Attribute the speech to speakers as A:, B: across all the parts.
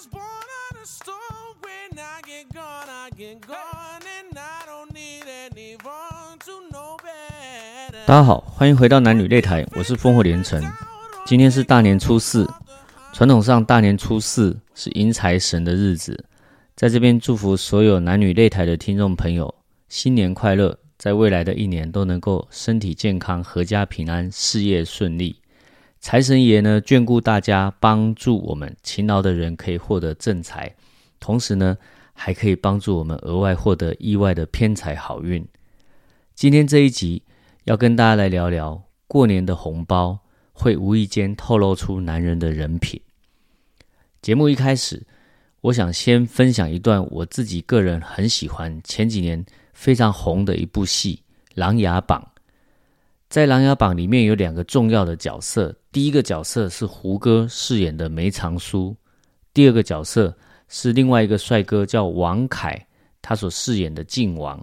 A: was born on a stone. When I get gone, I get gone. And I don't need anyone to know better.
B: 大家好，欢迎回到男女擂台，我是烽火连城。今天是大年初四，传统上大年初四是迎财神的日子，在这边祝福所有男女擂台的听众朋友新年快乐，在未来的一年都能够身体健康、阖家平安、事业顺利。财神爷呢眷顾大家，帮助我们勤劳的人可以获得正财，同时呢还可以帮助我们额外获得意外的偏财好运。今天这一集要跟大家来聊聊过年的红包会无意间透露出男人的人品。节目一开始，我想先分享一段我自己个人很喜欢、前几年非常红的一部戏《琅琊榜》。在《琅琊榜》里面有两个重要的角色，第一个角色是胡歌饰演的梅长苏，第二个角色是另外一个帅哥叫王凯，他所饰演的靖王。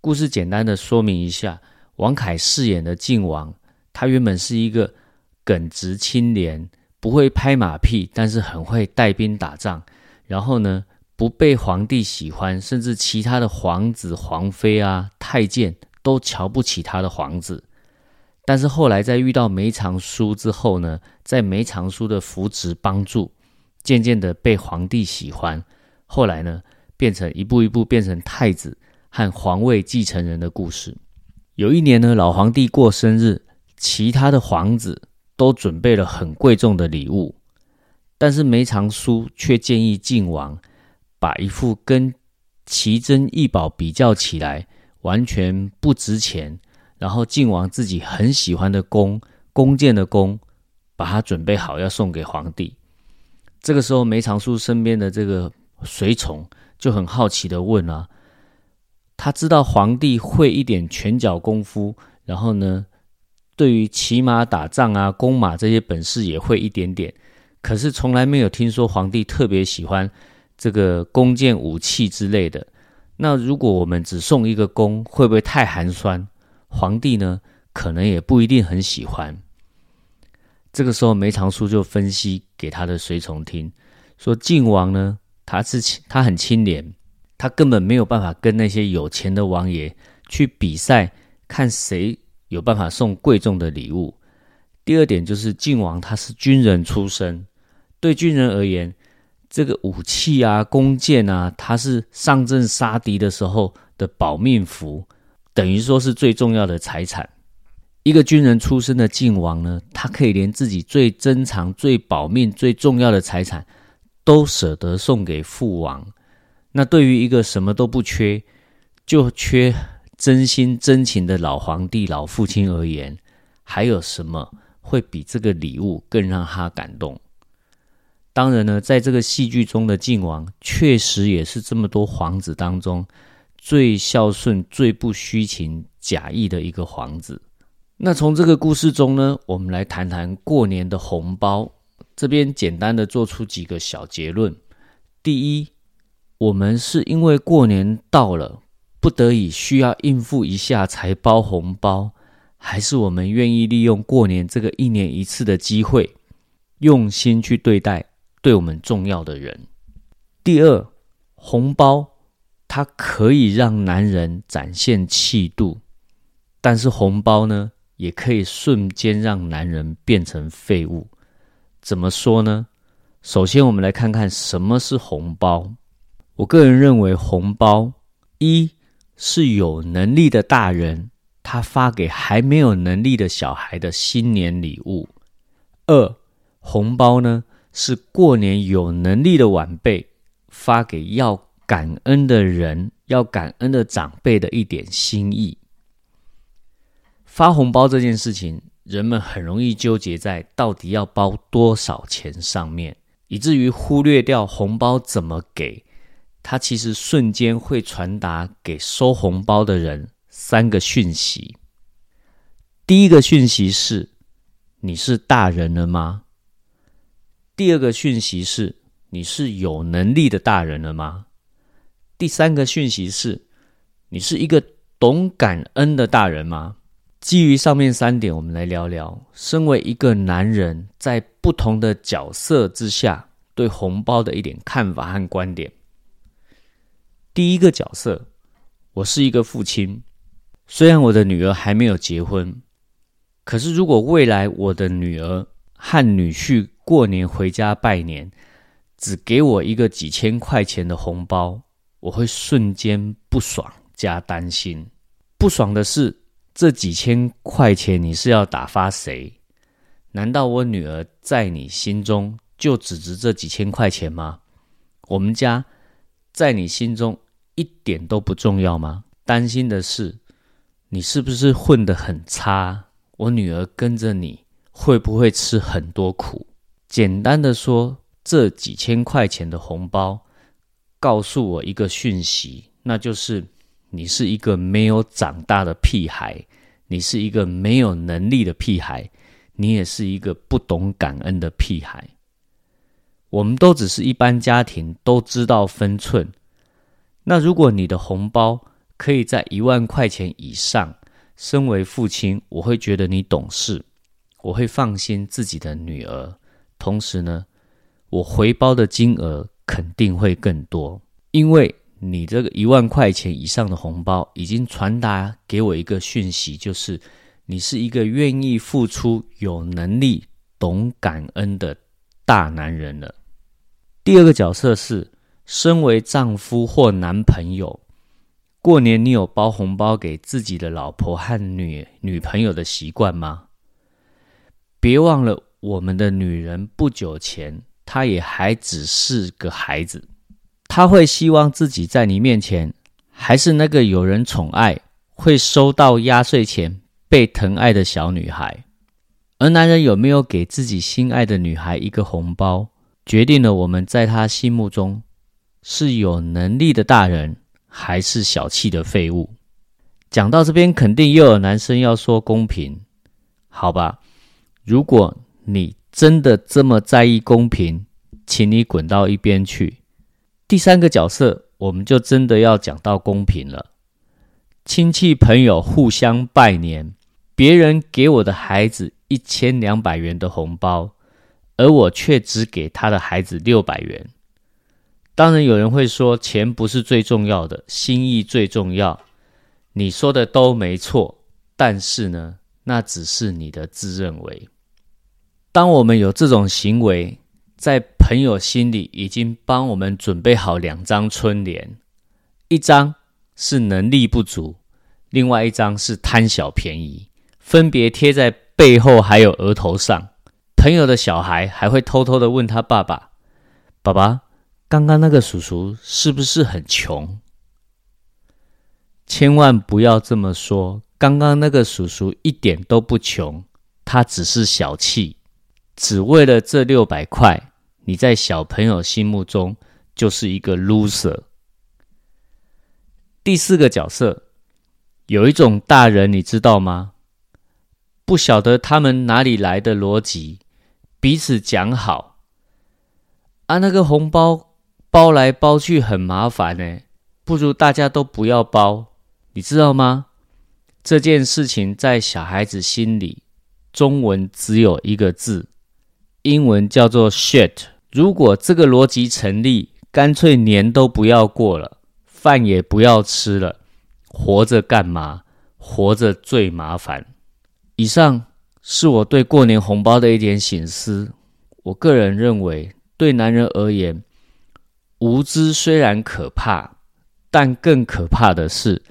B: 故事简单的说明一下，王凯饰演的靖王，他原本是一个耿直清廉、不会拍马屁，但是很会带兵打仗，然后呢不被皇帝喜欢，甚至其他的皇子、皇妃啊、太监都瞧不起他的皇子。但是后来在遇到梅长苏之后呢，在梅长苏的扶持帮助，渐渐的被皇帝喜欢。后来呢，变成一步一步变成太子和皇位继承人的故事。有一年呢，老皇帝过生日，其他的皇子都准备了很贵重的礼物，但是梅长苏却建议靖王把一副跟奇珍异宝比较起来完全不值钱。然后晋王自己很喜欢的弓，弓箭的弓，把它准备好要送给皇帝。这个时候，梅长苏身边的这个随从就很好奇的问啊，他知道皇帝会一点拳脚功夫，然后呢，对于骑马打仗啊、弓马这些本事也会一点点，可是从来没有听说皇帝特别喜欢这个弓箭武器之类的。那如果我们只送一个弓，会不会太寒酸？皇帝呢，可能也不一定很喜欢。这个时候，梅长苏就分析给他的随从听，说靖王呢，他是他很清廉，他根本没有办法跟那些有钱的王爷去比赛，看谁有办法送贵重的礼物。第二点就是靖王他是军人出身，对军人而言，这个武器啊、弓箭啊，它是上阵杀敌的时候的保命符。等于说是最重要的财产。一个军人出身的靖王呢，他可以连自己最珍藏、最保命、最重要的财产都舍得送给父王。那对于一个什么都不缺，就缺真心真情的老皇帝、老父亲而言，还有什么会比这个礼物更让他感动？当然呢，在这个戏剧中的靖王，确实也是这么多皇子当中。最孝顺、最不虚情假意的一个皇子。那从这个故事中呢，我们来谈谈过年的红包。这边简单的做出几个小结论：第一，我们是因为过年到了，不得已需要应付一下才包红包，还是我们愿意利用过年这个一年一次的机会，用心去对待对我们重要的人？第二，红包。它可以让男人展现气度，但是红包呢，也可以瞬间让男人变成废物。怎么说呢？首先，我们来看看什么是红包。我个人认为，红包一是有能力的大人他发给还没有能力的小孩的新年礼物；二，红包呢是过年有能力的晚辈发给要。感恩的人要感恩的长辈的一点心意。发红包这件事情，人们很容易纠结在到底要包多少钱上面，以至于忽略掉红包怎么给。它其实瞬间会传达给收红包的人三个讯息。第一个讯息是：你是大人了吗？第二个讯息是：你是有能力的大人了吗？第三个讯息是：你是一个懂感恩的大人吗？基于上面三点，我们来聊聊，身为一个男人，在不同的角色之下，对红包的一点看法和观点。第一个角色，我是一个父亲，虽然我的女儿还没有结婚，可是如果未来我的女儿和女婿过年回家拜年，只给我一个几千块钱的红包，我会瞬间不爽加担心。不爽的是，这几千块钱你是要打发谁？难道我女儿在你心中就只值这几千块钱吗？我们家在你心中一点都不重要吗？担心的是，你是不是混得很差？我女儿跟着你会不会吃很多苦？简单的说。这几千块钱的红包，告诉我一个讯息，那就是你是一个没有长大的屁孩，你是一个没有能力的屁孩，你也是一个不懂感恩的屁孩。我们都只是一般家庭，都知道分寸。那如果你的红包可以在一万块钱以上，身为父亲，我会觉得你懂事，我会放心自己的女儿。同时呢。我回包的金额肯定会更多，因为你这个一万块钱以上的红包已经传达给我一个讯息，就是你是一个愿意付出、有能力、懂感恩的大男人了。第二个角色是，身为丈夫或男朋友，过年你有包红包给自己的老婆和女女朋友的习惯吗？别忘了，我们的女人不久前。她也还只是个孩子，她会希望自己在你面前还是那个有人宠爱、会收到压岁钱、被疼爱的小女孩。而男人有没有给自己心爱的女孩一个红包，决定了我们在他心目中是有能力的大人，还是小气的废物。讲到这边，肯定又有男生要说公平，好吧？如果你。真的这么在意公平，请你滚到一边去。第三个角色，我们就真的要讲到公平了。亲戚朋友互相拜年，别人给我的孩子一千两百元的红包，而我却只给他的孩子六百元。当然，有人会说钱不是最重要的，心意最重要。你说的都没错，但是呢，那只是你的自认为。当我们有这种行为，在朋友心里已经帮我们准备好两张春联，一张是能力不足，另外一张是贪小便宜，分别贴在背后还有额头上。朋友的小孩还会偷偷的问他爸爸：“爸爸，刚刚那个叔叔是不是很穷？”千万不要这么说，刚刚那个叔叔一点都不穷，他只是小气。只为了这六百块，你在小朋友心目中就是一个 loser。第四个角色，有一种大人，你知道吗？不晓得他们哪里来的逻辑，彼此讲好啊，那个红包包来包去很麻烦呢，不如大家都不要包，你知道吗？这件事情在小孩子心里，中文只有一个字。英文叫做 shit。如果这个逻辑成立，干脆年都不要过了，饭也不要吃了，活着干嘛？活着最麻烦。以上是我对过年红包的一点醒思。我个人认为，对男人而言，无知虽然可怕，但更可怕的是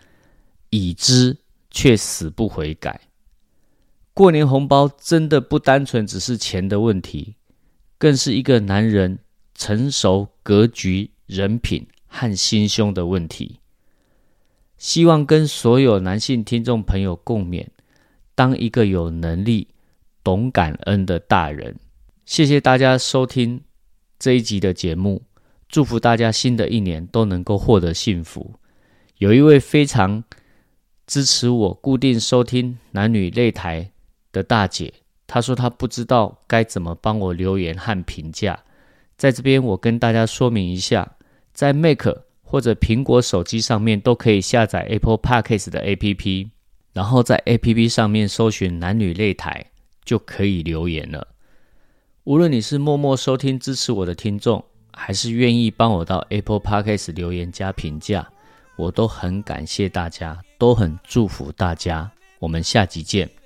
B: 已知却死不悔改。过年红包真的不单纯只是钱的问题，更是一个男人成熟、格局、人品和心胸的问题。希望跟所有男性听众朋友共勉，当一个有能力、懂感恩的大人。谢谢大家收听这一集的节目，祝福大家新的一年都能够获得幸福。有一位非常支持我固定收听男女擂台。的大姐，她说她不知道该怎么帮我留言和评价，在这边我跟大家说明一下，在 Mac 或者苹果手机上面都可以下载 Apple Podcast 的 APP，然后在 APP 上面搜寻男女擂台就可以留言了。无论你是默默收听支持我的听众，还是愿意帮我到 Apple Podcast 留言加评价，我都很感谢大家，都很祝福大家。我们下集见。